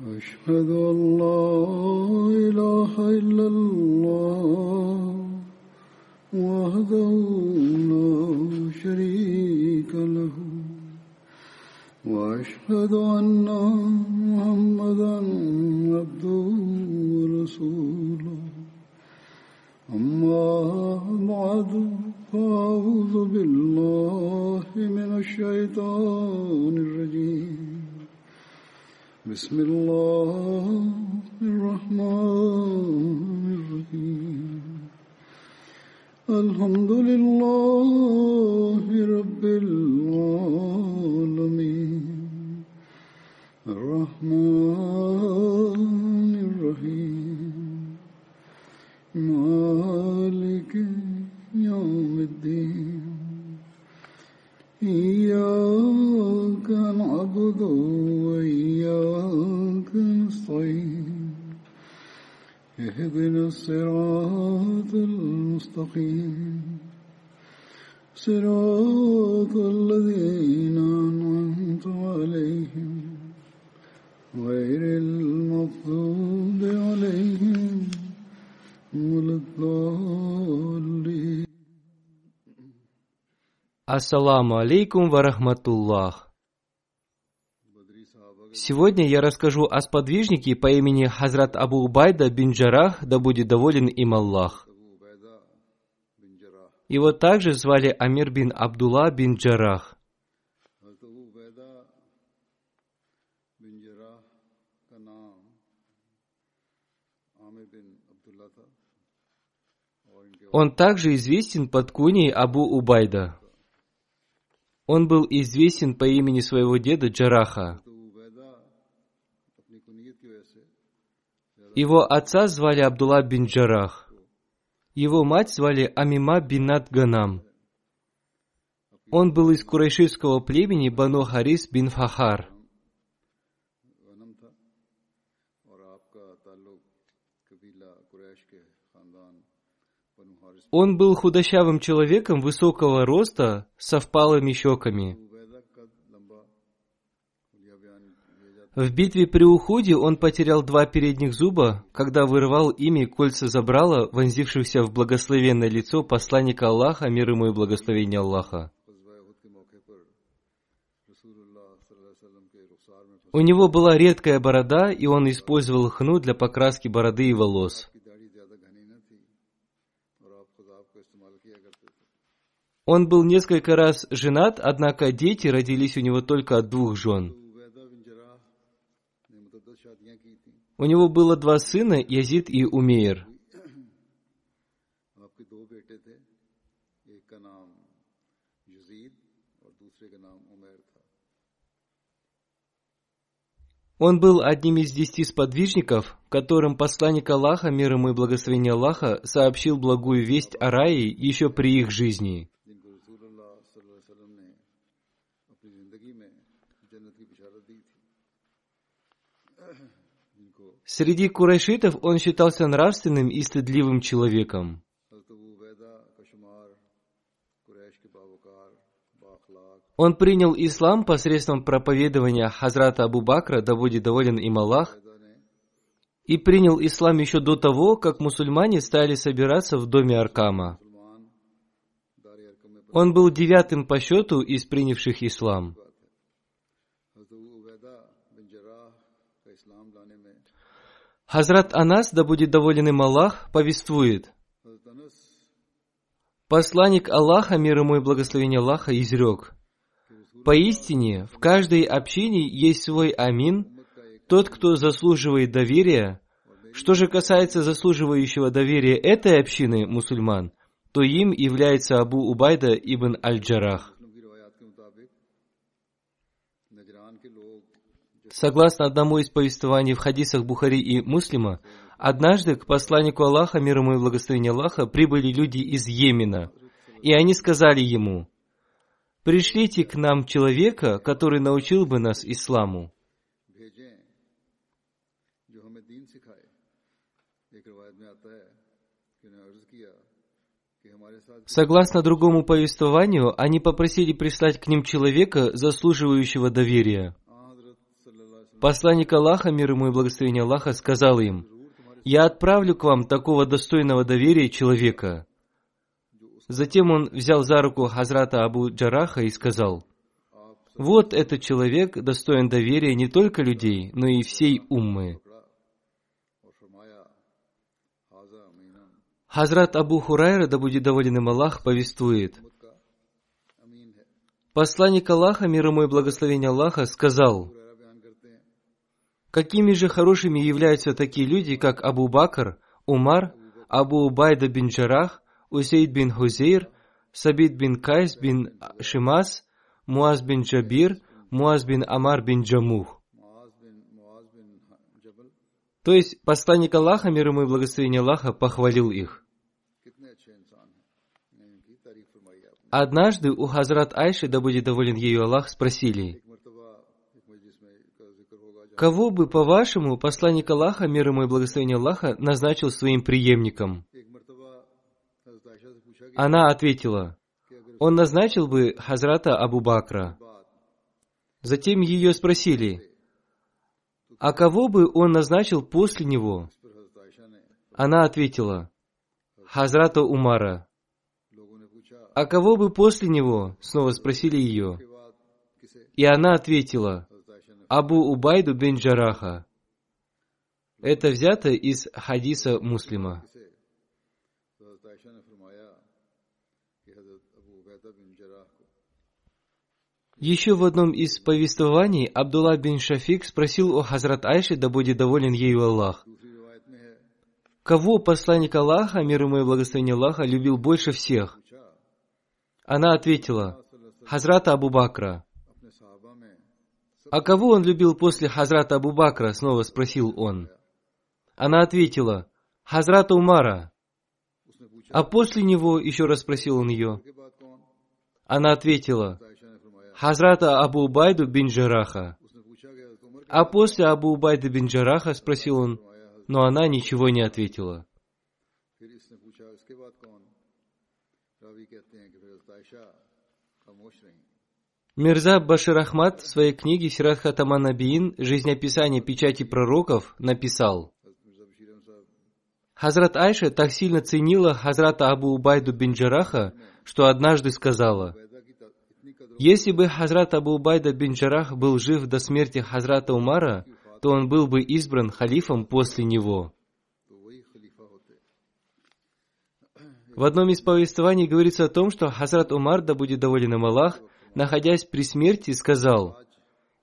أشهد أن لا إله إلا الله وحده Ассаламу алейкум варахматуллах. Сегодня я расскажу о сподвижнике по имени Хазрат Абу Убайда бин Джарах, да будет доволен им Аллах. Его также звали Амир бин Абдулла бин Джарах. Он также известен под куней Абу Убайда. Он был известен по имени своего деда Джараха. Его отца звали Абдулла бин Джарах. Его мать звали Амима бинат Ганам. Он был из курайшивского племени Бану Харис бин Фахар. Он был худощавым человеком высокого роста со впалыми щеками. В битве при уходе он потерял два передних зуба, когда вырывал ими кольца забрала, вонзившихся в благословенное лицо посланника Аллаха, мир ему и благословение Аллаха. У него была редкая борода, и он использовал хну для покраски бороды и волос. Он был несколько раз женат, однако дети родились у него только от двух жен. У него было два сына, Язид и Умейр. Он был одним из десяти сподвижников, которым посланник Аллаха, мир ему и благословение Аллаха, сообщил благую весть о рае еще при их жизни. Среди курайшитов он считался нравственным и стыдливым человеком. Он принял ислам посредством проповедования Хазрата Абу Бакра, да будет доволен им Аллах, и принял ислам еще до того, как мусульмане стали собираться в доме Аркама. Он был девятым по счету из принявших ислам. Хазрат Анас, да будет доволен им Аллах, повествует. Посланник Аллаха, мир ему и благословение Аллаха, изрек. Поистине, в каждой общине есть свой амин, тот, кто заслуживает доверия. Что же касается заслуживающего доверия этой общины, мусульман, то им является Абу Убайда ибн Аль-Джарах. Согласно одному из повествований в хадисах Бухари и Муслима, однажды к посланнику Аллаха, мир ему и благословение Аллаха, прибыли люди из Йемена, и они сказали ему, «Пришлите к нам человека, который научил бы нас исламу». Согласно другому повествованию, они попросили прислать к ним человека, заслуживающего доверия. Посланник Аллаха, мир ему и благословение Аллаха, сказал им, «Я отправлю к вам такого достойного доверия человека». Затем он взял за руку Хазрата Абу Джараха и сказал, «Вот этот человек достоин доверия не только людей, но и всей уммы». Хазрат Абу Хурайра, да будет доволен им Аллах, повествует, Посланник Аллаха, мир ему и благословение Аллаха, сказал, Какими же хорошими являются такие люди, как Абу Бакр, Умар, Абу Убайда бин Джарах, Усейд бин Хузейр, Сабид бин Кайс бин Шимас, Муаз бин Джабир, Муаз бин Амар бин Джамух. То есть посланник Аллаха, мир ему и благословение Аллаха, похвалил их. Однажды у Хазрат Айши, да будет доволен ею Аллах, спросили, Кого бы, по-вашему, посланник Аллаха, мир ему и благословение Аллаха, назначил своим преемником? Она ответила, он назначил бы Хазрата Абу Бакра. Затем ее спросили, а кого бы он назначил после него? Она ответила, Хазрата Умара. «А кого бы после него?» — снова спросили ее. И она ответила, «Абу Убайду бин Джараха». Это взято из хадиса муслима. Еще в одном из повествований Абдулла бин Шафик спросил у Хазрат Айши, да будет доволен ею Аллах. Кого посланник Аллаха, мир ему и благословение Аллаха, любил больше всех? Она ответила, Хазрата Абу Бакра. А кого он любил после Хазрата Абу Бакра? Снова спросил он. Она ответила, Хазрата Умара. А после него, еще раз спросил он ее. Она ответила, Хазрата Абу Убайду бин Джараха. А после Абу Убайда бин Джараха спросил он, но она ничего не ответила. Мирза Башир Ахмад в своей книге Сират Хатаман Набиин. «Жизнеописание печати пророков» написал, Хазрат Айша так сильно ценила Хазрата Абу Убайду бин Джараха, что однажды сказала, «Если бы Хазрат Абу Убайда бин Джарах был жив до смерти Хазрата Умара, то он был бы избран халифом после него». В одном из повествований говорится о том, что Хазрат Умар, да будет доволен им Аллах, находясь при смерти, сказал,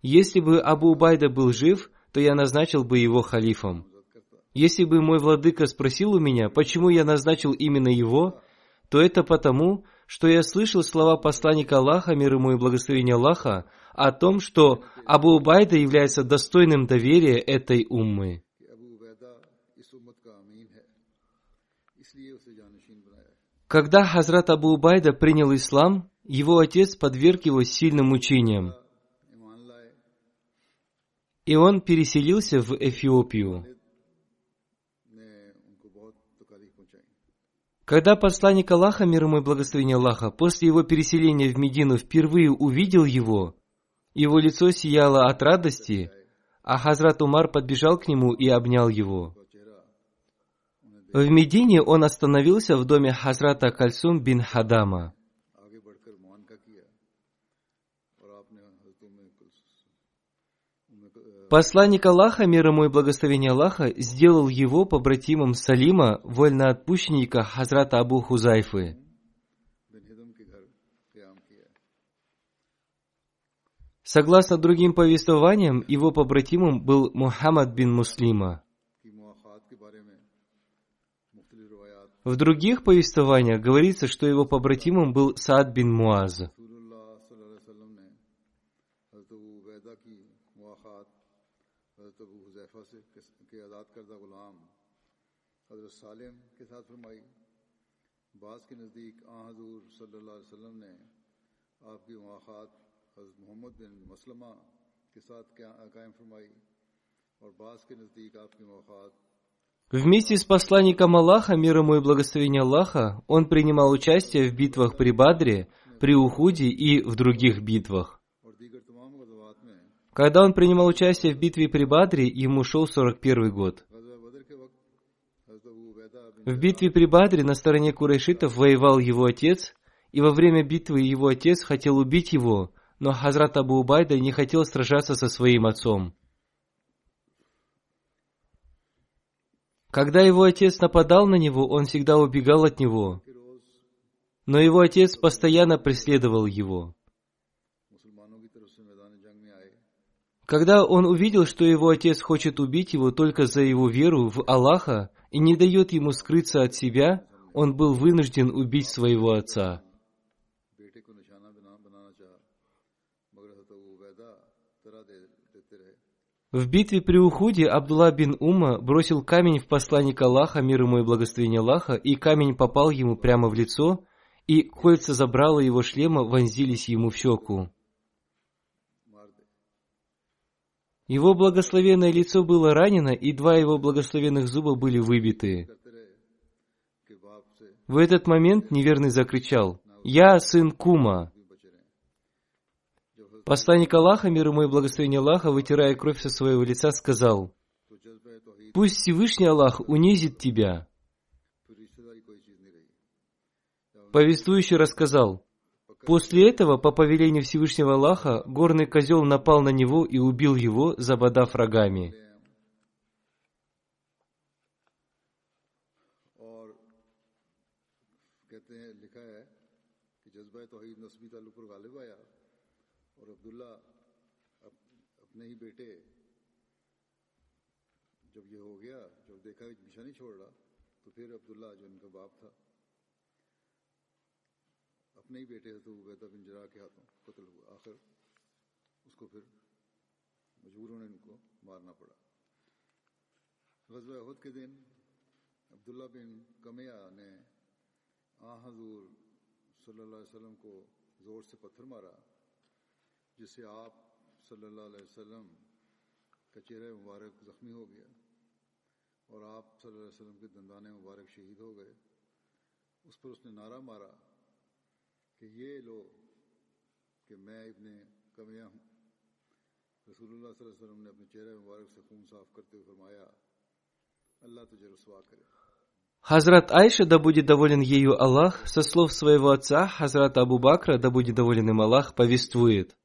«Если бы Абу Убайда был жив, то я назначил бы его халифом. Если бы мой владыка спросил у меня, почему я назначил именно его, то это потому, что я слышал слова посланника Аллаха, мир ему и благословения Аллаха, о том, что Абу Убайда является достойным доверия этой уммы. Когда Хазрат Абу Убайда принял ислам, его отец подверг его сильным мучениям. И он переселился в Эфиопию. Когда посланник Аллаха, мир ему и благословение Аллаха, после его переселения в Медину впервые увидел его, его лицо сияло от радости, а Хазрат Умар подбежал к нему и обнял его. В Медине он остановился в доме Хазрата Кальсум бин Хадама. Посланник Аллаха, мир ему и благословение Аллаха, сделал его побратимом Салима, вольноотпущенника Хазрата Абу Хузайфы. Согласно другим повествованиям, его побратимом был Мухаммад бин Муслима. В других повествованиях говорится, что его побратимом был Саад бин Муаз. بعض کے نزدیک آ حضور صلی اللہ علیہ وسلم نے آپ کی مواقعات حضرت محمد بن مسلمہ کے ساتھ قائم فرمائی اور بعض کے نزدیک آپ کی مواقعات Вместе с посланником Аллаха, мир ему и благословение Аллаха, он принимал участие в битвах при Бадре, при Ухуде и в других битвах. Когда он принимал участие в битве при Бадре, ему шел 41 год. В битве при Бадре на стороне Курайшитов воевал его отец, и во время битвы его отец хотел убить его, но Хазрат Абу Убайда не хотел сражаться со своим отцом. Когда его отец нападал на него, он всегда убегал от него. Но его отец постоянно преследовал его. Когда он увидел, что его отец хочет убить его только за его веру в Аллаха и не дает ему скрыться от себя, он был вынужден убить своего отца. В битве при Ухуде Абдулла бин Ума бросил камень в посланника Аллаха, мир ему и благословение Аллаха, и камень попал ему прямо в лицо, и кольца забрала его шлема вонзились ему в щеку. Его благословенное лицо было ранено, и два его благословенных зуба были выбиты. В этот момент неверный закричал «Я сын Кума!» Посланник Аллаха, мир ему и благословение Аллаха, вытирая кровь со своего лица, сказал, «Пусть Всевышний Аллах унизит тебя». Повествующий рассказал, После этого, по повелению Всевышнего Аллаха, горный козел напал на него и убил его, забодав рогами. جذبہ اور عبداللہ اپنے ہی بیٹے جب یہ ہو گیا، جب دیکھا کہ نہیں چھوڑ رہا، تو پھر عبداللہ جو ان کا باپ تھا، اپنے ہی بیٹے حضرت عبیدہ بن جرا کے ہاتھوں قتل ہوا۔ آخر اس کو پھر مجبوروں نے ان کو مارنا پڑا۔ غزوہ عہد کے دن عبداللہ بن کمیہ نے آ حضور صلی اللہ علیہ وسلم کو زور سے پتھر مارا۔ Хазрат Айша, да будет доволен ею Аллах, со слов своего отца, Хазрат Абу Бакра, да будет доволен им Аллах, повествует.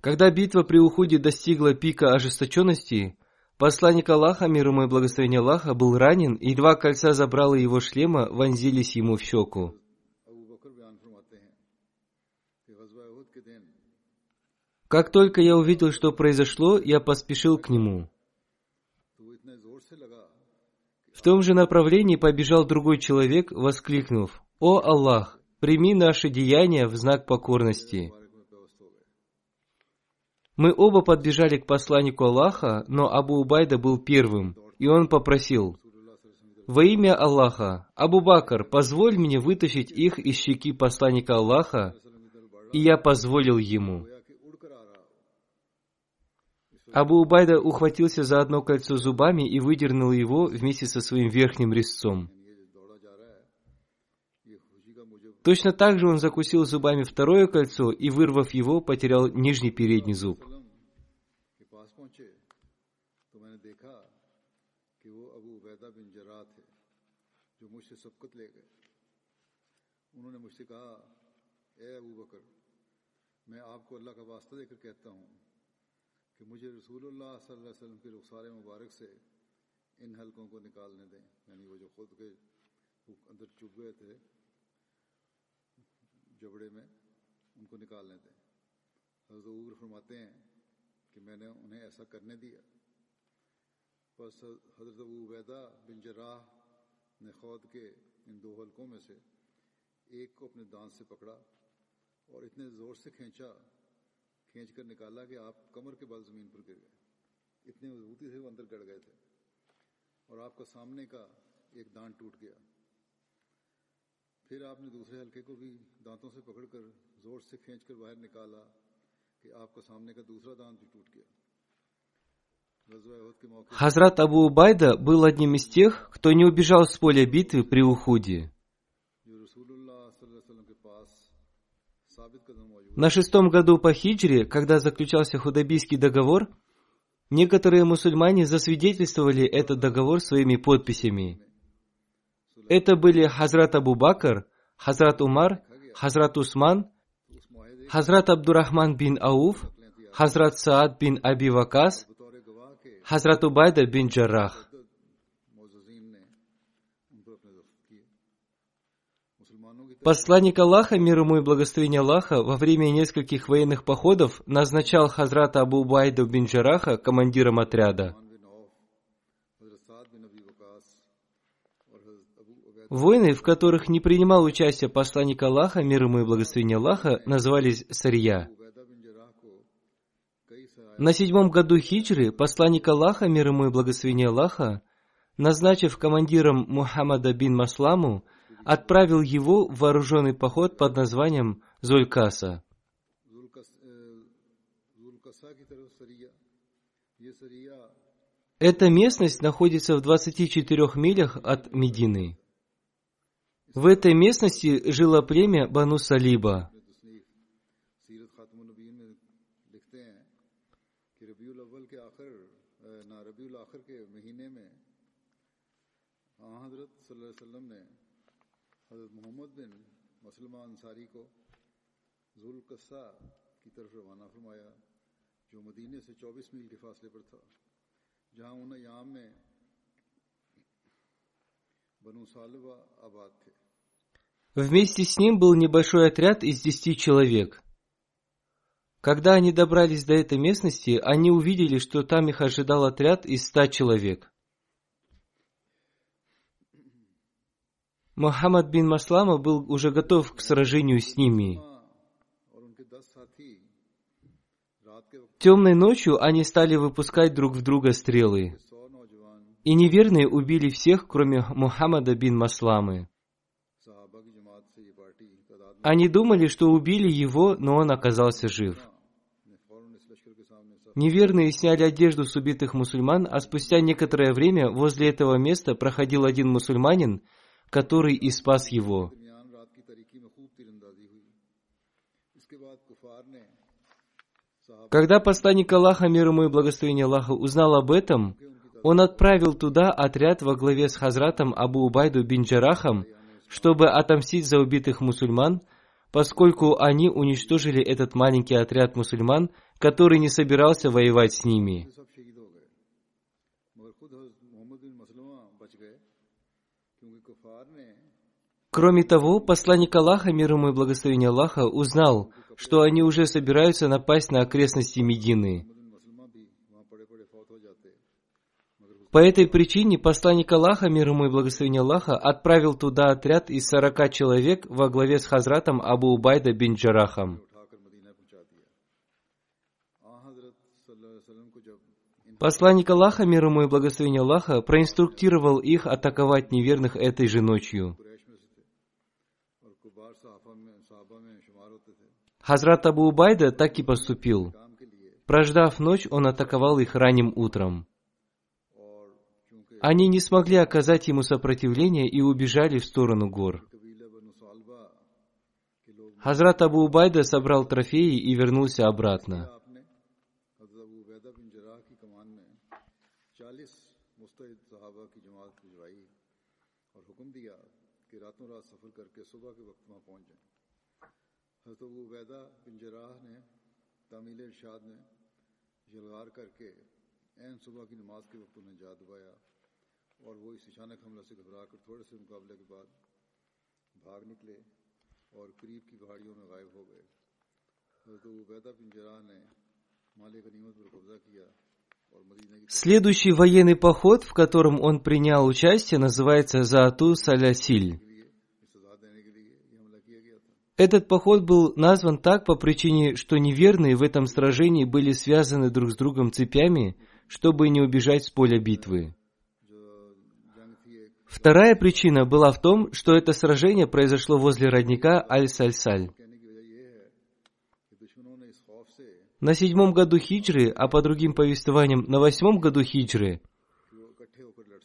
Когда битва при уходе достигла пика ожесточенности, посланник Аллаха, мир ему и благословение Аллаха, был ранен, и два кольца забрала его шлема, вонзились ему в щеку. Как только я увидел, что произошло, я поспешил к нему. В том же направлении побежал другой человек, воскликнув, «О Аллах, прими наши деяния в знак покорности!» Мы оба подбежали к посланнику Аллаха, но Абу Убайда был первым, и он попросил, «Во имя Аллаха, Абу Бакр, позволь мне вытащить их из щеки посланника Аллаха», и я позволил ему. Абу Убайда ухватился за одно кольцо зубами и выдернул его вместе со своим верхним резцом. Точно так же он закусил зубами второе кольцо и, вырвав его, потерял нижний передний зуб. वसल्लम के पास पहुंचे तो मैंने देखा कि वो अबू उबैदा बिन जरा थे जो मुझसे सबकत ले गए उन्होंने मुझसे कहा ए अबू बकर मैं आपको अल्लाह का वास्ता देकर कहता हूँ कि मुझे रसूलुल्लाह सल्लल्लाहु अलैहि वसल्लम के रुखसार मुबारक से इन हलकों को निकालने दें यानी वो जो खुद के अंदर चुभ गए थे جبڑے میں ان کو نکالنے دیں حضرت عبر فرماتے ہیں کہ میں نے انہیں ایسا کرنے دیا۔ بس حضرت ابو عبیدہ بن جراح نے خود کے ان دو حلقوں میں سے ایک کو اپنے دانت سے پکڑا اور اتنے زور سے کھینچا، کھینچ کر نکالا کہ آپ کمر کے بل زمین پر گر گئے۔ اتنے مضبوطی سے وہ اندر گڑ گئے تھے۔ اور آپ کا سامنے کا ایک دانت ٹوٹ گیا۔ फिर आपने दूसरे हल्के को भी दांतों से पकड़कर जोर से खींचकर बाहर निकाला कि आपका सामने का दूसरा दांत भी टूट गया गज़वा उहद के मौके Хазрат Абу Убайда был одним из тех, кто не убежал с поля битвы при Ухуде. जो रसूलुल्लाह सल्लल्लाहु अलैहि वसल्लम के पास साबित कदम मौजूद На шестом году по хиджре, когда заключался Худайбийский договор, некоторые мусульмане засвидетельствовали этот договор своими подписями. Это были Хазрат Абу Бакр, Хазрат Умар, Хазрат Усман, Хазрат Абдурахман бин Ауф, Хазрат Саад бин Аби Вакас, Хазрат Убайда бин Джаррах. Посланник Аллаха, мир ему и благословение Аллаха, во время нескольких военных походов назначал Хазрата Абу Байду бин Джараха командиром отряда – Войны, в которых не принимал участие посланник Аллаха, мир ему и благословение Аллаха, назывались Сарья. На седьмом году хиджры посланник Аллаха, мир ему и благословение Аллаха, назначив командиром Мухаммада бин Масламу, отправил его в вооруженный поход под названием Зулькаса. Эта местность находится в 24 милях от Медины. В этой местности жила племя Бану Салиба. کی طرف روانہ فرمایا جو مدینے سے چوبیس میل کے فاصلے پر تھا جہاں انہیں یام میں بنو سالوہ آباد تھے Вместе с ним был небольшой отряд из десяти человек. Когда они добрались до этой местности, они увидели, что там их ожидал отряд из ста человек. Мухаммад бин Маслама был уже готов к сражению с ними. Темной ночью они стали выпускать друг в друга стрелы. И неверные убили всех, кроме Мухаммада бин Масламы. Они думали, что убили его, но он оказался жив. Неверные сняли одежду с убитых мусульман, а спустя некоторое время возле этого места проходил один мусульманин, который и спас его. Когда посланник Аллаха, мир ему и благословение Аллаха, узнал об этом, он отправил туда отряд во главе с Хазратом Абу Убайду бин Джарахом – чтобы отомстить за убитых мусульман, поскольку они уничтожили этот маленький отряд мусульман, который не собирался воевать с ними. Кроме того, посланник Аллаха, мир ему и благословение Аллаха, узнал, что они уже собираются напасть на окрестности Медины – По этой причине посланник Аллаха, мир ему и благословение Аллаха, отправил туда отряд из сорока человек во главе с Хазратом Абу Убайда бин Джарахом. Посланник Аллаха, мир ему и благословение Аллаха, проинструктировал их атаковать неверных этой же ночью. Хазрат Абу Убайда так и поступил. Прождав ночь, он атаковал их ранним утром. Они не смогли оказать ему сопротивление и убежали в сторону гор. Хазрат Абу Убайда собрал трофеи и вернулся обратно. جلغار کر کے عین صبح کی نماز کے وقت انہیں جا دبایا Следующий военный поход, в котором он принял участие, называется Заату Салясиль. Этот поход был назван так по причине, что неверные в этом сражении были связаны друг с другом цепями, чтобы не убежать с поля битвы. Вторая причина была в том, что это сражение произошло возле родника Аль-Саль-Саль. На седьмом году хиджры, а по другим повествованиям на восьмом году хиджры,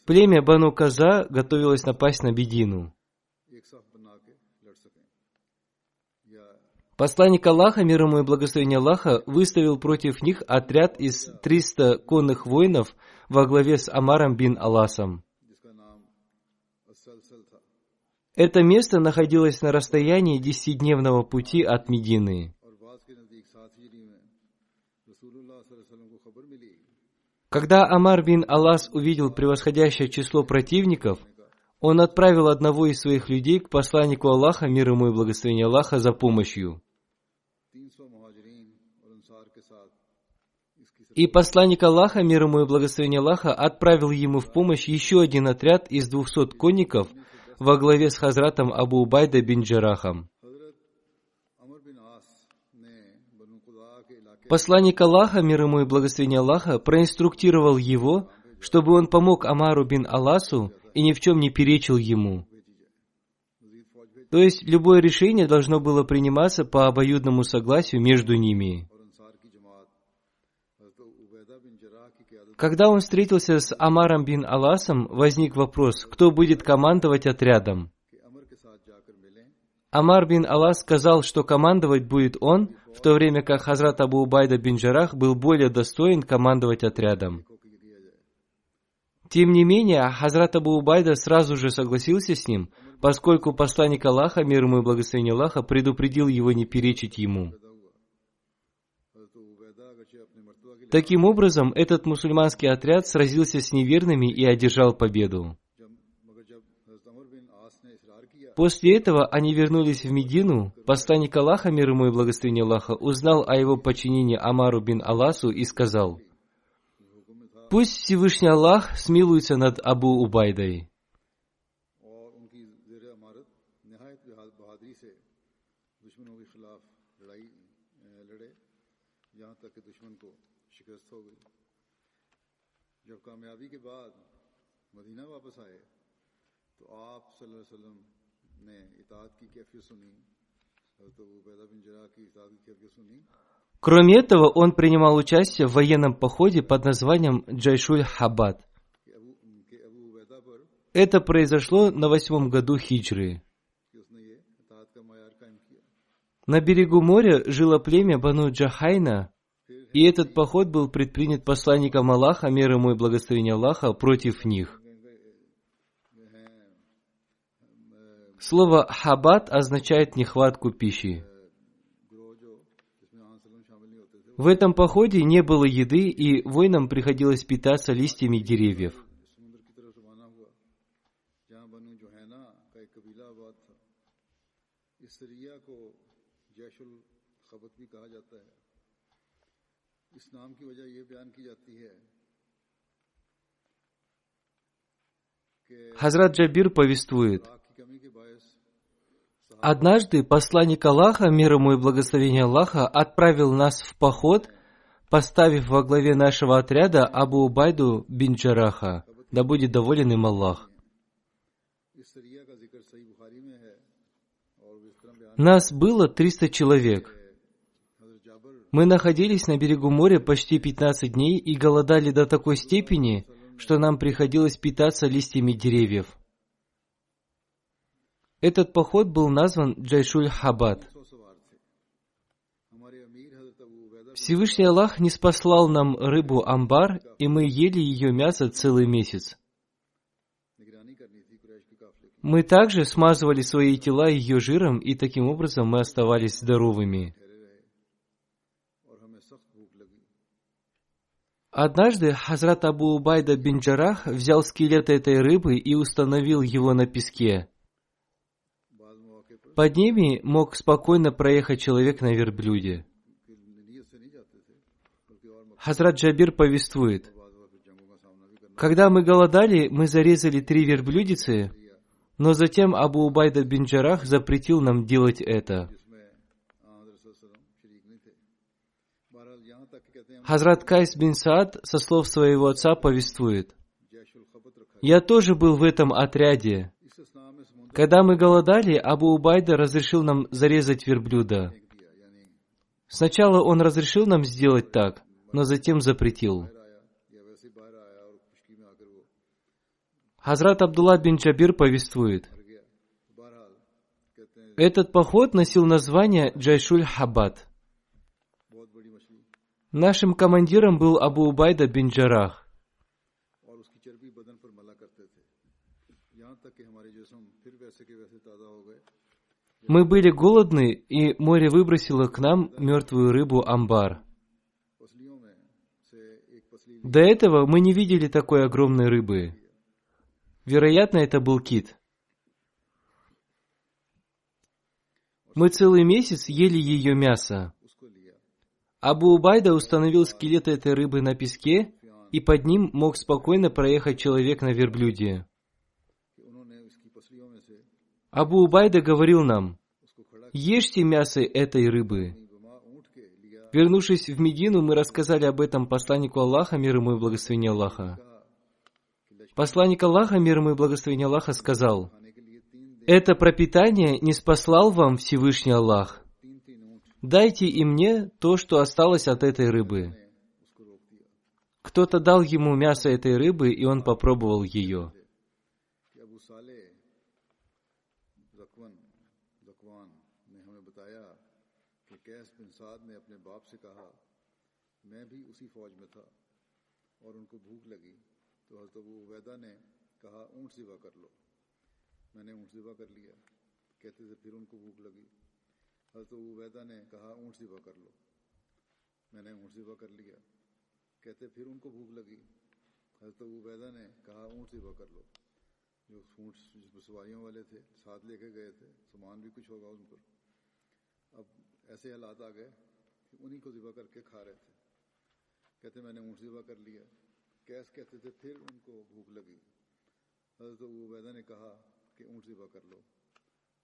племя Бану Каза готовилось напасть на Бедину. Посланник Аллаха, мир ему и благословение Аллаха, выставил против них отряд из 300 конных воинов во главе с Амаром бин Аласом. Это место находилось на расстоянии десятидневного пути от Медины. Когда Амар бин Алас увидел превосходящее число противников, он отправил одного из своих людей к посланнику Аллаха, мир ему и благословение Аллаха, за помощью. И посланник Аллаха, мир ему и благословение Аллаха, отправил ему в помощь еще один отряд из двухсот конников – во главе с Хазратом Абу Байда бин Джарахом. Посланник Аллаха, мир ему и благословение Аллаха, проинструктировал его, чтобы он помог Амару бин Аласу и ни в чем не перечил ему. То есть любое решение должно было приниматься по обоюдному согласию между ними. Когда он встретился с Амаром бин Аласом, возник вопрос, кто будет командовать отрядом. Амар бин Алас сказал, что командовать будет он, в то время как Хазрат Абу Убайда бин Джарах был более достоин командовать отрядом. Тем не менее, Хазрат Абу Убайда сразу же согласился с ним, поскольку посланник Аллаха, мир ему и благословение Аллаха, предупредил его не перечить ему. Таким образом, этот мусульманский отряд сразился с неверными и одержал победу. После этого они вернулись в Медину. Посланник Аллаха, мир ему и благословение Аллаха, узнал о его подчинении Амару бин Аласу и сказал, «Пусть Всевышний Аллах смилуется над Абу Убайдой». Кроме этого, он принимал участие в военном походе под названием Джайшуль Хабад. Это произошло на восьмом году хиджры. На берегу моря жило племя Бану Джахайна, и этот поход был предпринят посланником Аллаха, мир ему и благословение Аллаха, против них. Слово «хабат» означает нехватку пищи. В этом походе не было еды, и воинам приходилось питаться листьями деревьев. جیش Хазрат Джабир повествует, «Однажды посланник Аллаха, мир ему и благословение Аллаха, отправил нас в поход, поставив во главе нашего отряда Абу Байду бин Джараха, да будет доволен им Аллах. Нас было 300 человек. Мы находились на берегу моря почти 15 дней и голодали до такой степени, что нам приходилось питаться листьями деревьев. Этот поход был назван Джайшуль Хабад. Всевышний Аллах не спаслал нам рыбу амбар, и мы ели ее мясо целый месяц. Мы также смазывали свои тела ее жиром, и таким образом мы оставались здоровыми. Однажды Хазрат Абу Убайда бин Джарах взял скелет этой рыбы и установил его на песке. Под ними мог спокойно проехать человек на верблюде. Хазрат Джабир повествует. Когда мы голодали, мы зарезали три верблюдицы, но затем Абу Убайда бин Джарах запретил нам делать это. Хазрат Кайс бин Саад со слов своего отца повествует. «Я тоже был в этом отряде. Когда мы голодали, Абу Убайда разрешил нам зарезать верблюда. Сначала он разрешил нам сделать так, но затем запретил. Хазрат Абдулла бин Джабир повествует. Этот поход носил название Джайшуль Хаббат – Нашим командиром был Абу Убайда бин Джарах. Мы были голодны, и море выбросило к нам мертвую рыбу амбар. До этого мы не видели такой огромной рыбы. Вероятно, это был кит. Мы целый месяц ели ее мясо. Абу Убайда установил скелет этой рыбы на песке, и под ним мог спокойно проехать человек на верблюде. Абу Убайда говорил нам, «Ешьте мясо этой рыбы». Вернувшись в Медину, мы рассказали об этом посланнику Аллаха, мир ему и благословение Аллаха. Посланник Аллаха, мир ему и благословение Аллаха, сказал, «Это пропитание не спаслал вам Всевышний Аллах, तीन तीन ऊँट Дайте и мне то, что осталось от этой рыбы». ने उसको रोक दिया Кто-то дал ему мясо этой рыбы, и он попробовал ее. कि अबू साले जकवन जकवान ने हमें बताया कि कैस बिन साद ने अपने बाप से कहा मैं भी उसी फौज में था और उनको भूख लगी तो हजरत अबू उबैदा ने कहा ऊँट सिवा कर लो मैंने ऊँट सिवा कर लिया कहते थे फिर उनको भूख लगी حضرت عبیدہ نے کہا، اونٹ ذبح کر لو۔ میں نے اونٹ ذبح کر لیا۔ کہتے، پھر ان کو بھوک لگی۔ حضرت عبیدہ نے کہا، اونٹ ذبح کر لو۔ جو اونٹ سواریوں والے تھے، ساتھ لے کے گئے تھے۔ سامان بھی کچھ ہوگا ان پر۔ اب ایسے حالات آ گئے کہ انہیں کو ذبح کر کے کھا رہے تھے۔ کہتے، میں نے اونٹ ذبح کر لیا۔ کیس کہتے تھے، پھر ان کو بھوک لگی۔ حضرت عبیدہ نے کہا کہ اونٹ ذبح کر لو۔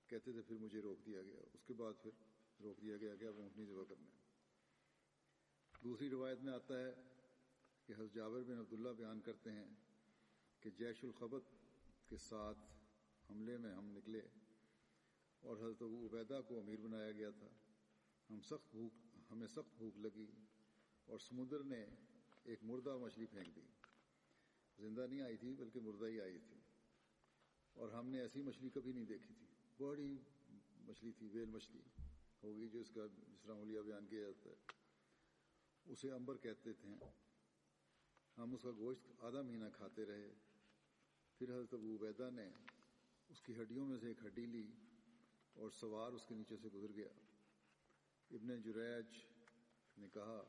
کہتے تھے، پھر مجھے روک دیا گیا۔ اس کے بعد پھر روک دیا گیا کہ اب اونٹنی ذبح کرنا دوسری روایت میں آتا ہے کہ حضرت جابر بن عبداللہ بیان کرتے ہیں کہ جیش الخبت کے ساتھ حملے میں ہم نکلے اور حضرت ابو عبیدہ کو امیر بنایا گیا تھا۔ ہم سخت بھوک، ہمیں سخت بھوک لگی اور سمندر نے ایک مردہ مچھلی پھینک دی۔ زندہ نہیں آئی تھی، بلکہ مردہ ہی آئی تھی۔ اور ہم نے ایسی مچھلی کبھی نہیں دیکھی تھی۔ بڑی مچھلی تھی، ویل مچھلی ہوگی جو اس کا جس طرح ہولیا بیان کیا جاتا ہے۔ اسے امبر کہتے تھے۔ ہم اس کا گوشت آدھا مہینہ کھاتے رہے۔ پھر حضرت ابو عبیدہ نے اس کی ہڈیوں میں سے ایک ہڈی لی اور سوار اس کے نیچے سے گزر گیا۔ ابن جریج نے کہا،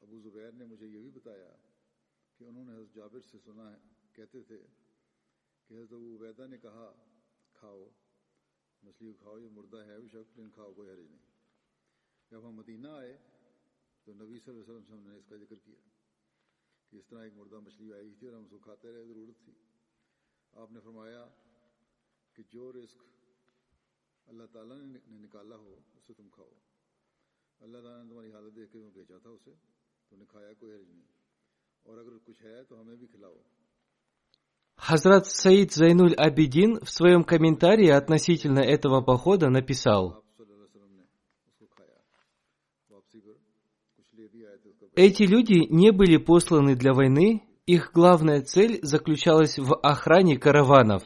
ابو زبیر نے مجھے یہ بھی بتایا کہ انہوں نے حضرت جابر سے سنا ہے۔ کہتے تھے کہ حضرت ابو عبیدہ نے کہا کھاؤ، مچھلی کو کھاؤ یا مردہ ہے بھی شکل کھاؤ، کوئی حرج نہیں۔ جب ہم مدینہ آئے تو نبی صلی اللہ علیہ وسلم نے اس کا ذکر کیا کہ اس طرح ایک مردہ مچھلی آئی تھی اور ہم اس کو کھاتے رہے، ضرورت تھی۔ آپ نے فرمایا کہ جو رزق اللہ تعالیٰ نے نکالا ہو اسے تم کھاؤ۔ اللہ تعالیٰ نے تمہاری حالت دیکھ کے تمہیں بھیجا تھا اسے، تم نے کھایا، کوئی حرج نہیں۔ اور اگر کچھ ہے تو ہمیں بھی کھلاؤ۔ Хазрат Саид Зайнуль Абидин в своем комментарии относительно этого похода написал, Эти люди не были посланы для войны, их главная цель заключалась в охране караванов.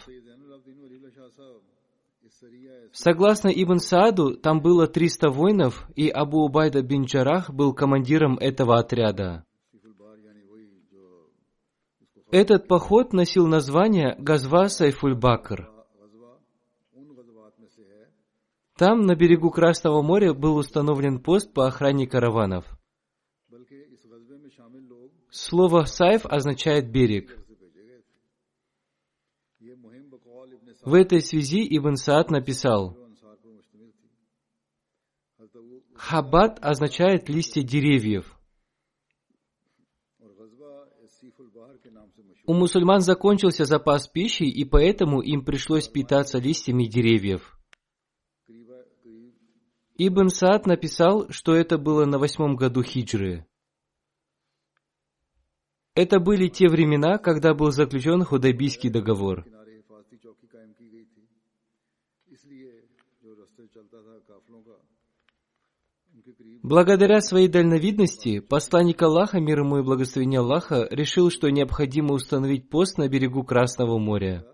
Согласно Ибн Сааду, там было 300 воинов, и Абу Убайда бин Джарах был командиром этого отряда. Этот поход носил название Газва Сайфульбакр. Там, на берегу Красного моря, был установлен пост по охране караванов. Слово «сайф» означает «берег». В этой связи Ибн Саад написал, «Хаббат означает листья деревьев». У мусульман закончился запас пищи, и поэтому им пришлось питаться листьями деревьев. Ибн Саад написал, что это было на восьмом году хиджры. Это были те времена, когда был заключен Худайбийский договор. Благодаря своей дальновидности, посланник Аллаха, мир ему и благословение Аллаха, решил, что необходимо установить пост на берегу Красного моря.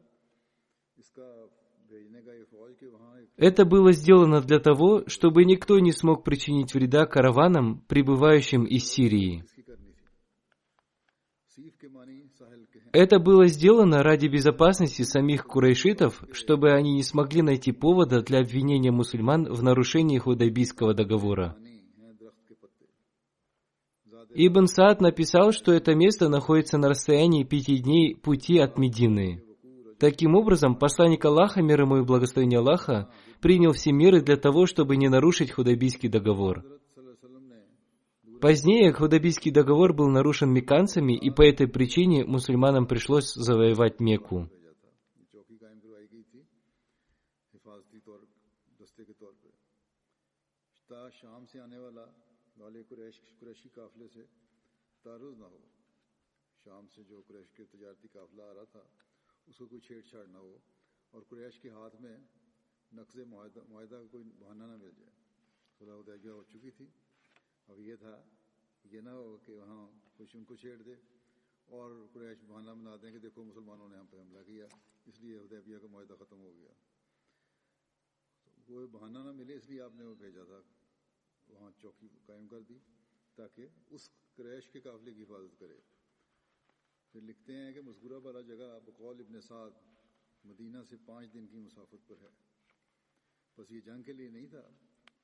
Это было сделано для того, чтобы никто не смог причинить вреда караванам, прибывающим из Сирии. Это было сделано ради безопасности самих курайшитов, чтобы они не смогли найти повода для обвинения мусульман в нарушении Худайбийского договора. Ибн Саад написал, что это место находится на расстоянии пяти дней пути от Медины. Таким образом, посланник Аллаха, мир ему и благословение Аллаха, принял все меры для того, чтобы не нарушить Худайбийский договор – Позднее Худайбийский договор был нарушен мекканцами, и по этой причине мусульманам пришлось завоевать Мекку. شام سے جو قریش کے تجارتی قافلہ آ رہا تھا اس کو کوئی چھیڑ چھاڑ نہ ہو اور قریش کے ہاتھ میں نقض معاہدہ معاہدہ کوئی بہانہ نہ مل جائے صلاح ادیہ ہو چکی تھی اب یہ تھا یہ نہ ہو کہ وہاں کچھ ان کو چھیڑ دے اور قریش بہانہ بنا دیں کہ دیکھو مسلمانوں نے ہم پہ حملہ کیا، اس لیے حدیبیہ کا معاہدہ ختم ہو گیا۔ تو کوئی بہانہ نہ ملے اس لیے آپ نے وہ بھیجا تھا، وہاں چوکی قائم کر دی تاکہ اس قریش کے قافلے کی حفاظت کرے۔ پھر لکھتے ہیں کہ مذکورہ والا جگہ بقول ابن سعد مدینہ سے پانچ دن کی مسافت پر ہے۔ بس یہ جنگ کے لیے نہیں تھا۔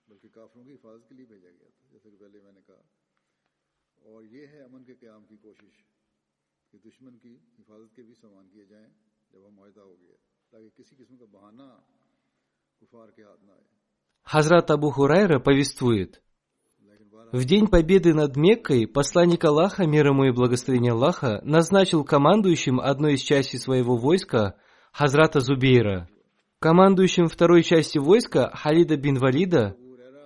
वाला जगह बकौल इबन साद मदीना से पाँच दिन की मुसाफत पर है बस ये जंग के लिए नहीं था बल्कि काफिलों की हिफाजत के लिए भेजा गया था जैसे कि पहले मैंने कहा और ये है अमन के क्याम की कोशिश कि दुश्मन की हिफाजत के भी सामान किए जाएं जब हम मुआहदा हो गया ताकि किसी किस्म का बहाना कुफार के हाथ ना आए Хазрат Абу Хурайра повествует, लेकिन बारह В день победы над Меккой посланник Аллаха, мир ему и благословение Аллаха, назначил командующим одной из частей своего войска Хазрата Зубейра, командующим второй части войска Халида бин Валида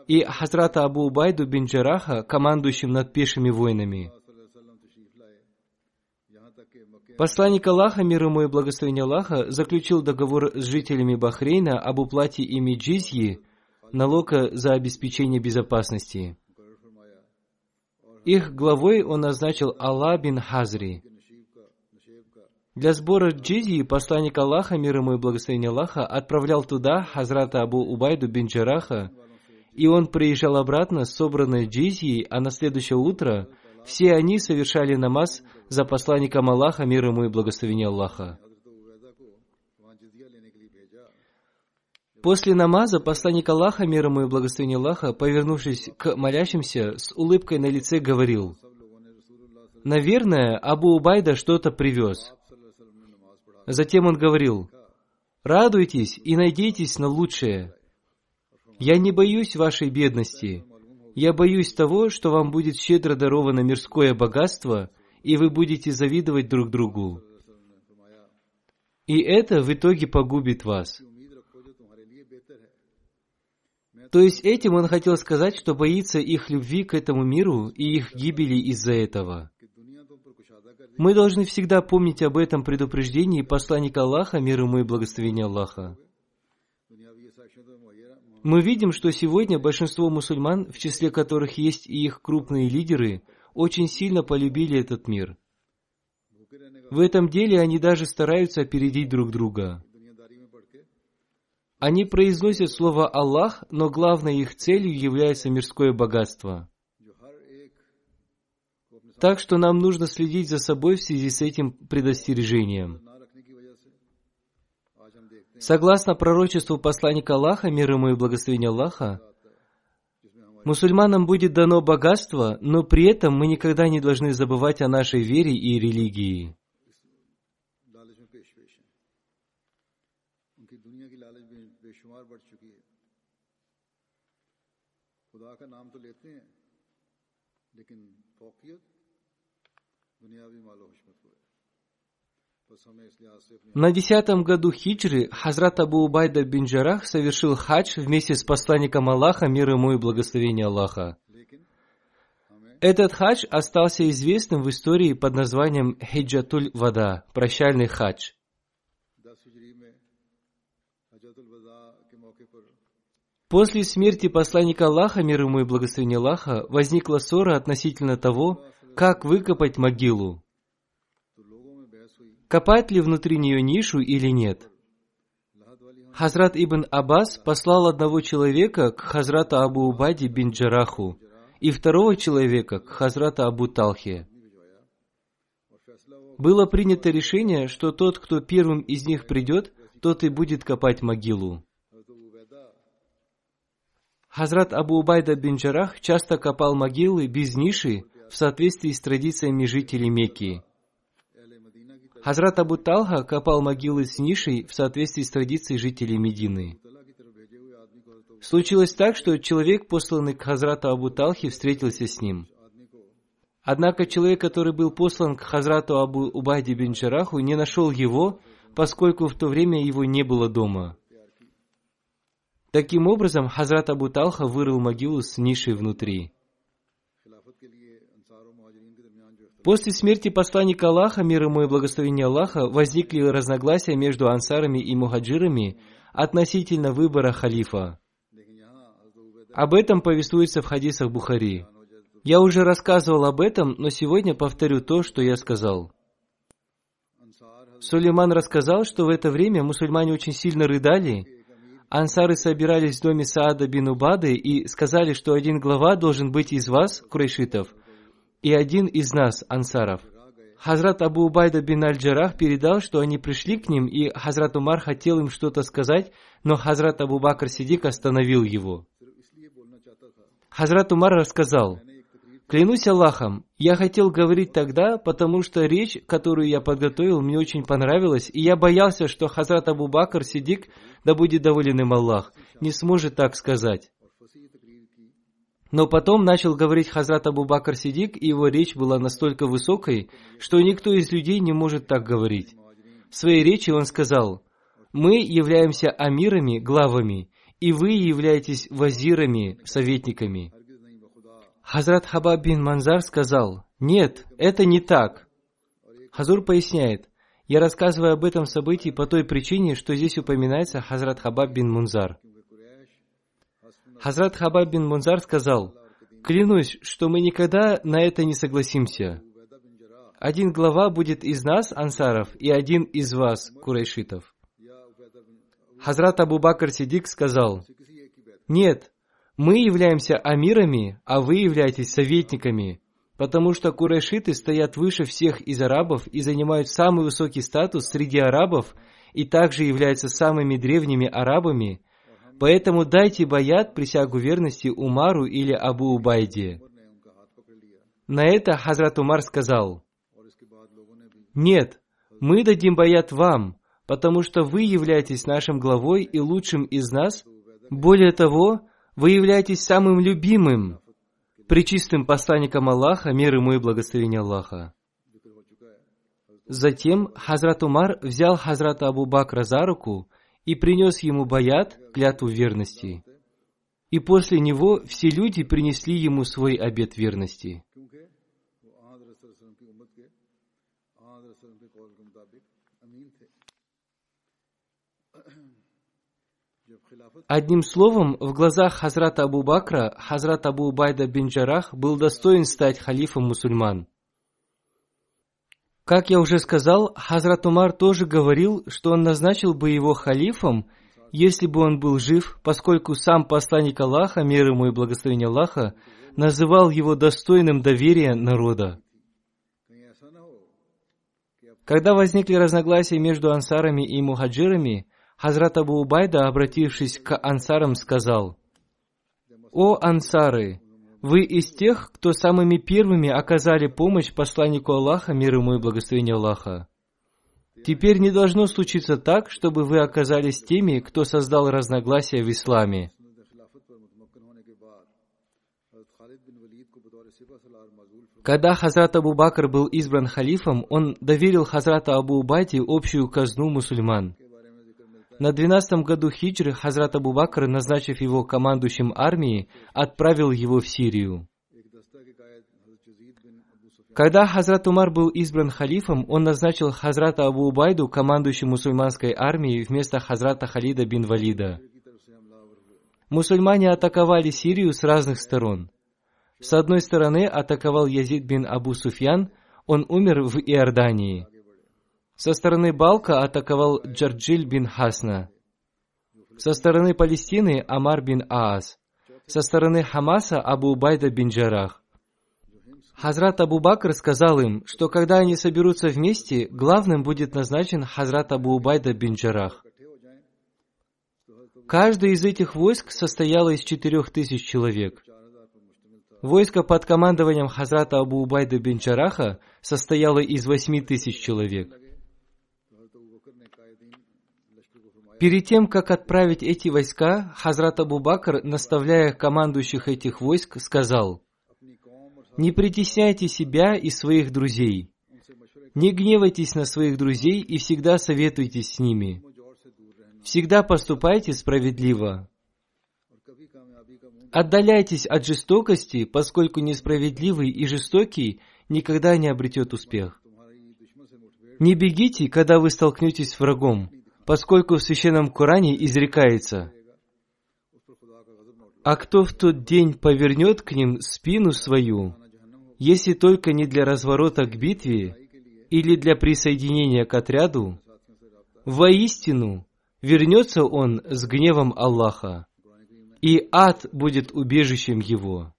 и Хазрата Абу Убайду бин Джараха, командующим над пешими войнами. Посланник Аллаха, мир ему и благословение Аллаха, заключил договор с жителями Бахрейна об уплате ими джизьи, налога за обеспечение безопасности. Их главой он назначил Алла бин Хазри. Для сбора джизи посланник Аллаха, мир ему и благословение Аллаха, отправлял туда Хазрата Абу Убайду бин Джараха, и он приезжал обратно с собранной джизьей, а на следующее утро все они совершали намаз за посланником Аллаха, мир ему и благословение Аллаха. После намаза посланник Аллаха, мир ему и благословение Аллаха, повернувшись к молящимся, с улыбкой на лице говорил, «Наверное, Абу Убайда что-то привез». Затем он говорил, «Радуйтесь и надейтесь на лучшее». «Я не боюсь вашей бедности. Я боюсь того, что вам будет щедро даровано мирское богатство, и вы будете завидовать друг другу. И это в итоге погубит вас». То есть этим он хотел сказать, что боится их любви к этому миру и их гибели из-за этого. Мы должны всегда помнить об этом предупреждении посланника Аллаха, мир ему и благословение Аллаха. Мы видим, что сегодня большинство мусульман, в числе которых есть и их крупные лидеры, очень сильно полюбили этот мир. В этом деле они даже стараются опередить друг друга. Они произносят слово «Аллах», но главной их целью является мирское богатство. Так что нам нужно следить за собой в связи с этим предостережением. Согласно пророчеству посланника Аллаха, мир ему и благословение Аллаха, мусульманам будет дано богатство, но при этом мы никогда не должны забывать о нашей вере и религии. لیکن فوقیت دنیاوی مال و حشمت на десятом году хиджры Хазрат Абу Убайда бин Джарах совершил хадж вместе с посланником Аллаха, мир ему и благословение Аллаха. Этот хадж остался известным в истории под названием Хиджатуль Вада, прощальный хадж. После смерти посланника Аллаха, мир ему и благословение Аллаха, возникла ссора относительно того, как выкопать могилу копать ли внутри нее нишу или нет. Хазрат Ибн Аббас послал одного человека к Хазрату Абу Убади бин Джараху и второго человека к Хазрату Абу Талхе. Было принято решение, что тот, кто первым из них придет, тот и будет копать могилу. Хазрат Абу Убайда бин Джарах часто копал могилы без ниши в соответствии с традициями жителей Мекки – Хазрат Абу Талха копал могилы с нишей в соответствии с традицией жителей Медины. Случилось так, что человек, посланный к Хазрату Абу Талхе, встретился с ним. Однако человек, который был послан к Хазрату Абу Убайде бин Джараху, не нашел его, поскольку в то время его не было дома. Таким образом, Хазрат Абу Талха вырыл могилу с нишей внутри. После смерти посланника Аллаха, мир ему и благословения Аллаха, возникли разногласия между ансарами и мухаджирами относительно выбора халифа. Об этом повествуется в хадисах Бухари. Я уже рассказывал об этом, но сегодня повторю то, что я сказал. Сулейман рассказал, что в это время мусульмане очень сильно рыдали. Ансары собирались в доме Саада бин Убады и сказали, что один глава должен быть из вас, курайшитов, и один из нас, ансаров. Хазрат Абу Убайда бин Аль-Джарах передал, что они пришли к ним, и Хазрат Умар хотел им что-то сказать, но Хазрат Абу Бакр Сидик остановил его. Хазрат Умар рассказал, «Клянусь Аллахом, я хотел говорить тогда, потому что речь, которую я подготовил, мне очень понравилась, и я боялся, что Хазрат Абу Бакр Сидик, да будет доволен им Аллах, не сможет так сказать. Но потом начал говорить Хазрат Абу Бакр Сидик, и его речь была настолько высокой, что никто из людей не может так говорить. В своей речи он сказал, «Мы являемся амирами, главами, и вы являетесь вазирами, советниками». Хазрат Хабаб бин Манзар сказал, «Нет, это не так». Хазур поясняет, «Я рассказываю об этом событии по той причине, что здесь упоминается Хазрат Хабаб бин Мунзар». Хазрат Хабаб бин Мунзар сказал, «Клянусь, что мы никогда на это не согласимся. Один глава будет из нас, ансаров, и один из вас, курайшитов». Хазрат Абу Бакр Сидик сказал, «Нет, мы являемся амирами, а вы являетесь советниками, потому что курайшиты стоят выше всех из арабов и занимают самый высокий статус среди арабов и также являются самыми древними арабами, Поэтому дайте баят присягу верности Умару или Абу Убайде. На это Хазрат Умар сказал, «Нет, мы дадим баят вам, потому что вы являетесь нашим главой и лучшим из нас. Более того, вы являетесь самым любимым, причистым посланником Аллаха, мир ему и благословение Аллаха». Затем Хазрат Умар взял Хазрата Абу Бакра за руку и принес ему баят, клятву верности. И после него все люди принесли ему свой обет верности. Одним словом, в глазах Хазрата Абу Бакра, Хазрат Абу Убайда бин Джарах был достоин стать халифом мусульман. Как я уже сказал, Хазрат Умар тоже говорил, что он назначил бы его халифом, если бы он был жив, поскольку сам посланник Аллаха, мир ему и благословение Аллаха, называл его достойным доверия народа. Когда возникли разногласия между ансарами и мухаджирами, Хазрат Абу Убайда, обратившись к ансарам, сказал, «О ансары, вы из тех, кто самыми первыми оказали помощь посланнику Аллаха, мир ему и благословение Аллаха. Теперь не должно случиться так, чтобы вы оказались теми, кто создал разногласия в исламе. Когда Хазрат Абу Бакр был избран халифом, он доверил Хазрату Абу Убайде общую казну мусульман – на двенадцатом году хиджры Хазрат Абу Бакр, назначив его командующим армией, отправил его в Сирию. Когда Хазрат Умар был избран халифом, он назначил Хазрата Абу Убайду командующим мусульманской армией вместо Хазрата Халида бин Валида. Мусульмане атаковали Сирию с разных сторон. С одной стороны атаковал Язид бин Абу Суфьян, он умер в Иордании. Со стороны Балка атаковал Джарджиль бин Хасна. Со стороны Палестины Амар бин Аас. Со стороны Хамаса Абу Убайда бин Джарах. Хазрат Абу Бакр сказал им, что когда они соберутся вместе, главным будет назначен Хазрат Абу Убайда бин Джарах. Каждое из этих войск состояло из четырех тысяч человек. Войско под командованием Хазрата Абу Убайда бин Джараха состояло из восьми тысяч человек. Перед тем, как отправить эти войска, Хазрат Абу Бакр, наставляя командующих этих войск, сказал, «Не притесняйте себя и своих друзей. Не гневайтесь на своих друзей и всегда советуйтесь с ними. Всегда поступайте справедливо. Отдаляйтесь от жестокости, поскольку несправедливый и жестокий никогда не обретет успех. Не бегите, когда вы столкнетесь с врагом, поскольку в Священном Коране изрекается, «А кто в тот день повернет к ним спину свою, если только не для разворота к битве или для присоединения к отряду, воистину вернется он с гневом Аллаха, и ад будет убежищем его».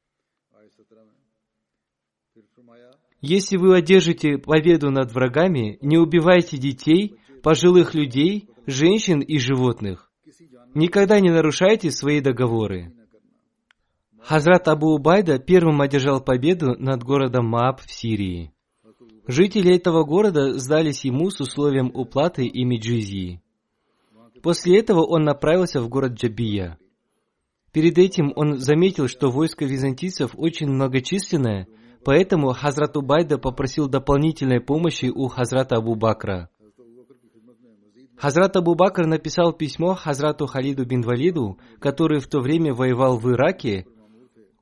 Если вы одержите победу над врагами, не убивайте детей, пожилых людей женщин и животных. Никогда не нарушайте свои договоры. Хазрат Абу Убайда первым одержал победу над городом Мааб в Сирии. Жители этого города сдались ему с условием уплаты и меджизии. После этого он направился в город Джабия. Перед этим он заметил, что войско византийцев очень многочисленное, поэтому Хазрат Убайда попросил дополнительной помощи у Хазрата Абу Бакра. Хазрат Абу Бакр написал письмо Хазрату Халиду бин Валиду, который в то время воевал в Ираке.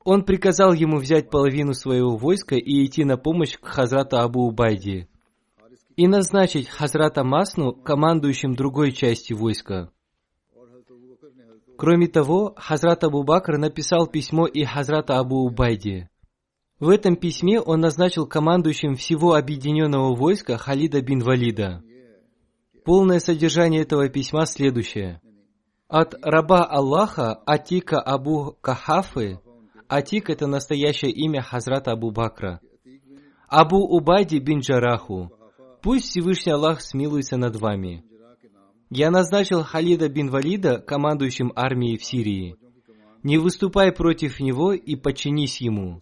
Он приказал ему взять половину своего войска и идти на помощь к Хазрату Абу Убайде и назначить Хазрата Масну командующим другой части войска. Кроме того, Хазрат Абу Бакр написал письмо и Хазрата Абу Убайде. В этом письме он назначил командующим всего объединенного войска Халида бин Валида. Полное содержание этого письма следующее. От раба Аллаха Атика Абу Кахафы, Атик это настоящее имя Хазрата Абу Бакра, Абу Убайди бин Джараху, пусть Всевышний Аллах смилуется над вами. Я назначил Халида бин Валида командующим армией в Сирии. Не выступай против него и подчинись ему.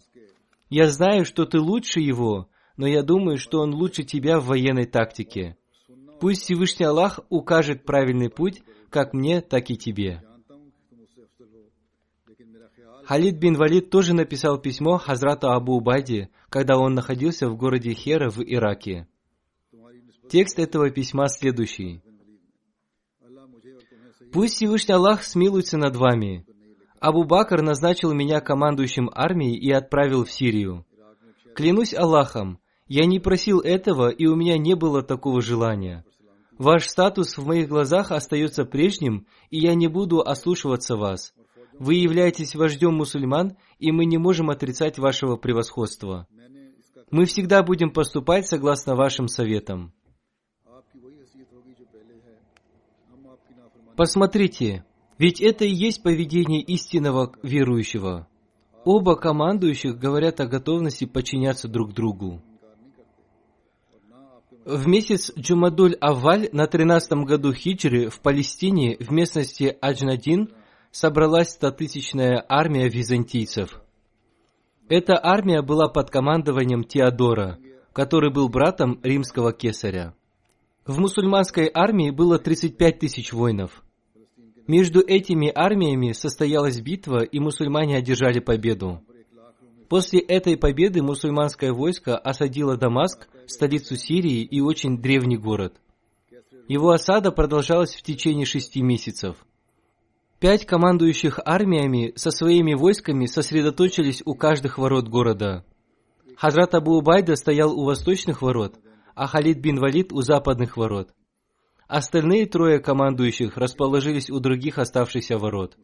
Я знаю, что ты лучше его, но я думаю, что он лучше тебя в военной тактике. Пусть Всевышний Аллах укажет правильный путь, как мне, так и тебе. Халид бин Валид тоже написал письмо Хазрату Абу Убайде, когда он находился в городе Хера в Ираке. Текст этого письма следующий. «Пусть Всевышний Аллах смилуется над вами. Абу Бакр назначил меня командующим армией и отправил в Сирию. Клянусь Аллахом, я не просил этого, и у меня не было такого желания. Ваш статус в моих глазах остается прежним, и я не буду ослушиваться вас. Вы являетесь вождем мусульман, и мы не можем отрицать вашего превосходства. Мы всегда будем поступать согласно вашим советам. Посмотрите, ведь это и есть поведение истинного верующего. Оба командующих говорят о готовности подчиняться друг другу. В месяц Джумадуль Аваль на 13 году хиджры в Палестине в местности Аджнадин собралась стотысячная армия византийцев. Эта армия была под командованием Теодора, который был братом римского кесаря. В мусульманской армии было 35 тысяч воинов. Между этими армиями состоялась битва, и мусульмане одержали победу. После этой победы мусульманское войско осадило Дамаск, столицу Сирии и очень древний город. Его осада продолжалась в течение шести месяцев. Пять командующих армиями со своими войсками сосредоточились у каждых ворот города. Хазрат Абу Убайда стоял у восточных ворот, а Халид бин Валид у западных ворот. Остальные трое командующих расположились у других оставшихся ворот.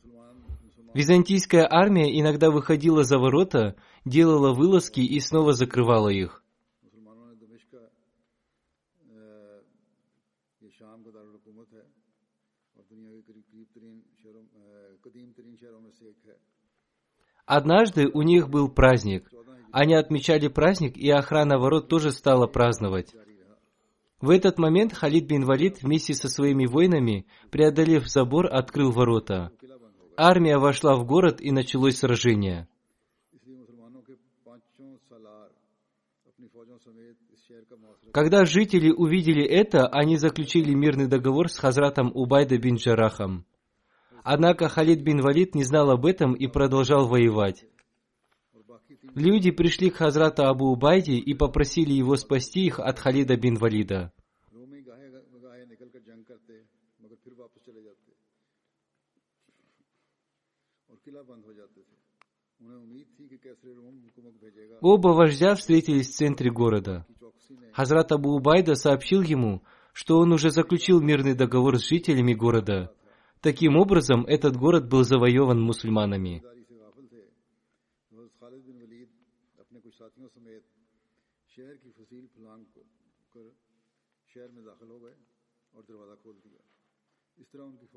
Византийская армия иногда выходила за ворота, делала вылазки и снова закрывала их. Однажды у них был праздник. Они отмечали праздник, и охрана ворот тоже стала праздновать. В этот момент Халид бин Валид вместе со своими воинами, преодолев забор, открыл ворота армия вошла в город и началось сражение. Когда жители увидели это, они заключили мирный договор с Хазратом Убайда бин Джарахом. Однако Халид бин Валид не знал об этом и продолжал воевать. Люди пришли к Хазрату Абу Убайде и попросили его спасти их от Халида бин Валида. Оба вождя встретились в центре города. Хазрат Абу Убайда сообщил ему, что он уже заключил мирный договор с жителями города. Таким образом, этот город был завоеван мусульманами. شہر میں داخل ہو گئے اور دروازہ کھول دیا اس طرح ان کی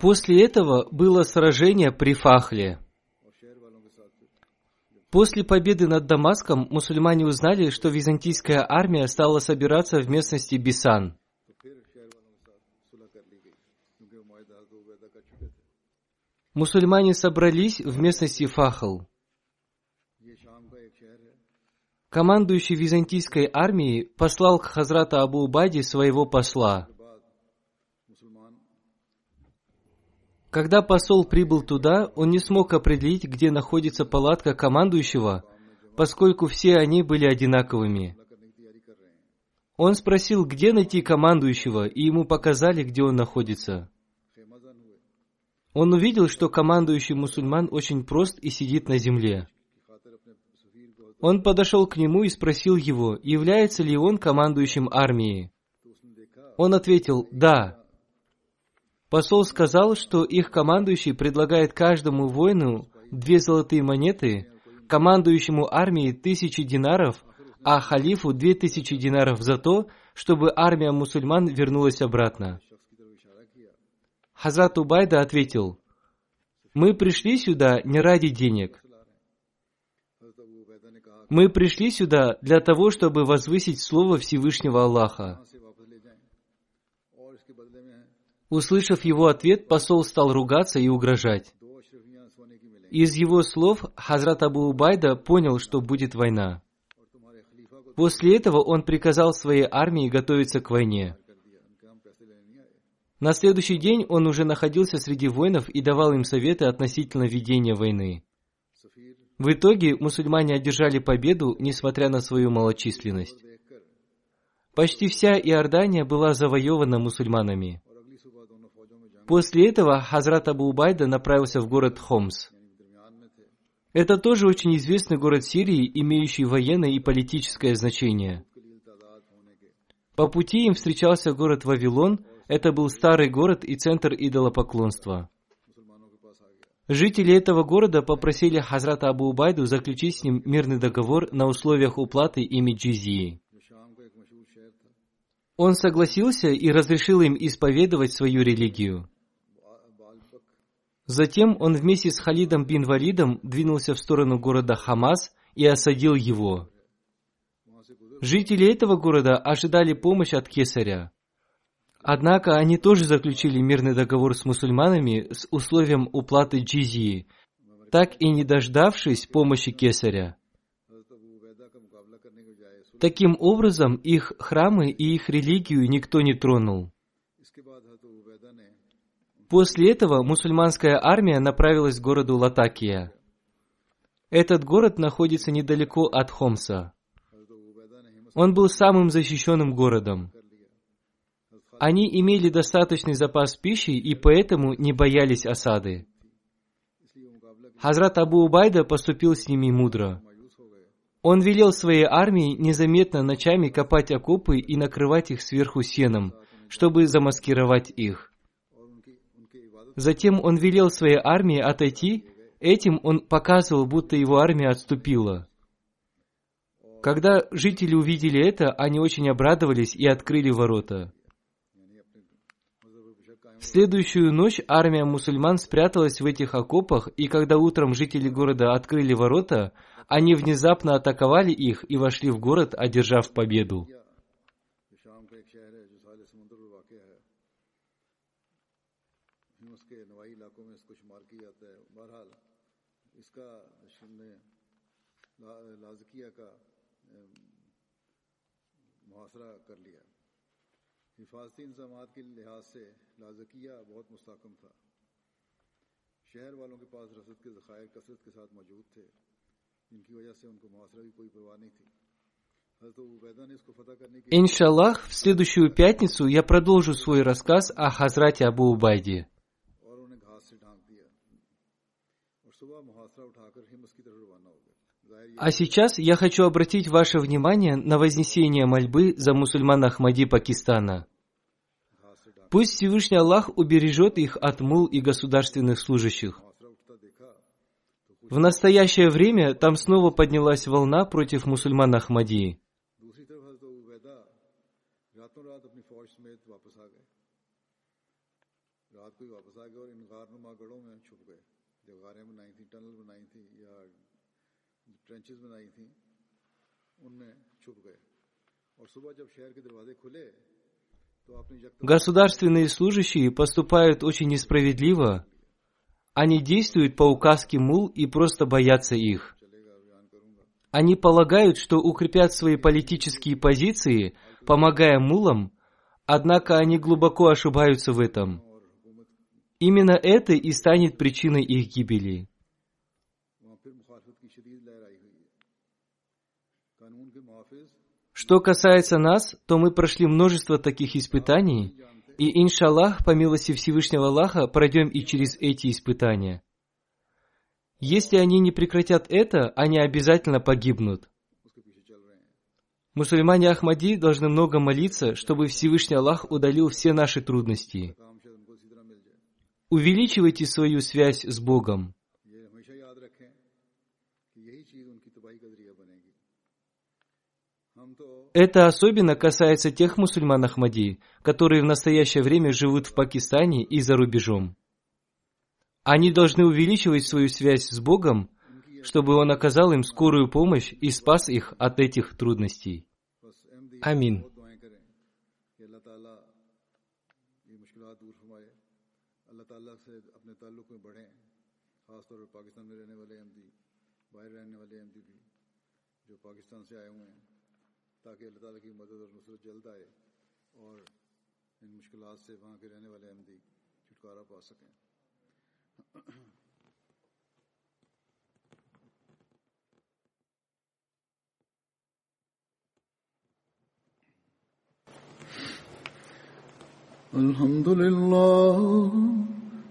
После этого было сражение при Фахле. После победы над Дамаском мусульмане узнали, что византийская армия стала собираться в местности Бисан. мусульмане собрались в местности Фахал. Командующий византийской армией послал к Хазрата Абу Бади своего посла. Когда посол прибыл туда, он не смог определить, где находится палатка командующего, поскольку все они были одинаковыми. Он спросил, где найти командующего, и ему показали, где он находится. Он увидел, что командующий мусульман очень прост и сидит на земле. Он подошел к нему и спросил его, является ли он командующим армией. Он ответил «Да». Посол сказал, что их командующий предлагает каждому воину две золотые монеты, командующему армией тысячи динаров, а халифу две тысячи динаров за то, чтобы армия мусульман вернулась обратно. Хазрат Убайда ответил, «Мы пришли сюда не ради денег. Мы пришли сюда для того, чтобы возвысить Слово Всевышнего Аллаха». Услышав его ответ, посол стал ругаться и угрожать. Из его слов Хазрат Абу Убайда понял, что будет война. После этого он приказал своей армии готовиться к войне. На следующий день он уже находился среди воинов и давал им советы относительно ведения войны. В итоге мусульмане одержали победу, несмотря на свою малочисленность. Почти вся Иордания была завоевана мусульманами. После этого Хазрат Абу Убайда направился в город Хомс. Это тоже очень известный город Сирии, имеющий военное и политическое значение. По пути им встречался город Вавилон – это был старый город и центр идолопоклонства. Жители этого города попросили Хазрата Абу Убайду заключить с ним мирный договор на условиях уплаты ими джизии. Он согласился и разрешил им исповедовать свою религию. Затем он вместе с Халидом бин Валидом двинулся в сторону города Хамас и осадил его. Жители этого города ожидали помощь от кесаря. Однако они тоже заключили мирный договор с мусульманами с условием уплаты джизии, так и не дождавшись помощи кесаря. Таким образом, их храмы и их религию никто не тронул. После этого мусульманская армия направилась к городу Латакия. Этот город находится недалеко от Хомса. Он был самым защищенным городом. Они имели достаточный запас пищи и поэтому не боялись осады. Хазрат Абу Убайда поступил с ними мудро. Он велел своей армии незаметно ночами копать окопы и накрывать их сверху сеном, чтобы замаскировать их. Затем он велел своей армии отойти, этим он показывал, будто его армия отступила. Когда жители увидели это, они очень обрадовались и открыли ворота. В следующую ночь армия мусульман спряталась в этих окопах, и когда утром жители города открыли ворота, они внезапно атаковали их и вошли в город, одержав победу. محاصرہ کر لیا حفاظتی انتظامات کے لحاظ سے لاذقیہ بہت مستحکم تھا شہر والوں کے پاس رسد کے ذخائر کثرت کے ساتھ موجود تھے جن کی وجہ سے ان کو محاصرہ بھی کوئی پرواہ نہیں تھی Иншаллах, в следующую пятницу я продолжу свой рассказ о Хазрате Абу Убайде. اور انہیں گھاس سے ڈھانک دیا اور صبح محاصرہ اٹھا کر ہمس کی طرف روانہ ہو گئے А сейчас я хочу обратить ваше внимание на вознесение мольбы за мусульман Ахмади Пакистана. Пусть Всевышний Аллах убережет их от мул и государственных служащих. В настоящее время там снова поднялась волна против мусульман Ахмадии. ट्रेंचेस बनाई थी उनमें छुप गए और सुबह जब शहर के दरवाजे खुले Государственные служащие поступают очень несправедливо. Они действуют по указке мул и просто боятся их. Они полагают, что укрепят свои политические позиции, помогая мулам, однако они глубоко ошибаются в этом. Именно это и станет причиной их гибели. Что касается нас, то мы прошли множество таких испытаний, и, иншаллах, по милости Всевышнего Аллаха, пройдем и через эти испытания. Если они не прекратят это, они обязательно погибнут. Мусульмане Ахмади должны много молиться, чтобы Всевышний Аллах удалил все наши трудности. Увеличивайте свою связь с Богом. Это особенно касается тех мусульман Ахмади, которые в настоящее время живут в Пакистане и за рубежом. Они должны увеличивать свою связь с Богом, чтобы Он оказал им скорую помощь и спас их от этих трудностей. Амин. पाकिस्तान से आए हुए हैं تاکہ اللہ تعالیٰ کی مدد اور نصرت جلد آئے اور ان مشکلات سے وہاں کے رہنے والے احمدی چھٹکارا پا سکیں۔ الحمد للہ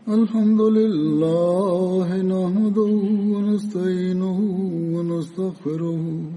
الحمد لله نحمده ونستعينه ونستغفره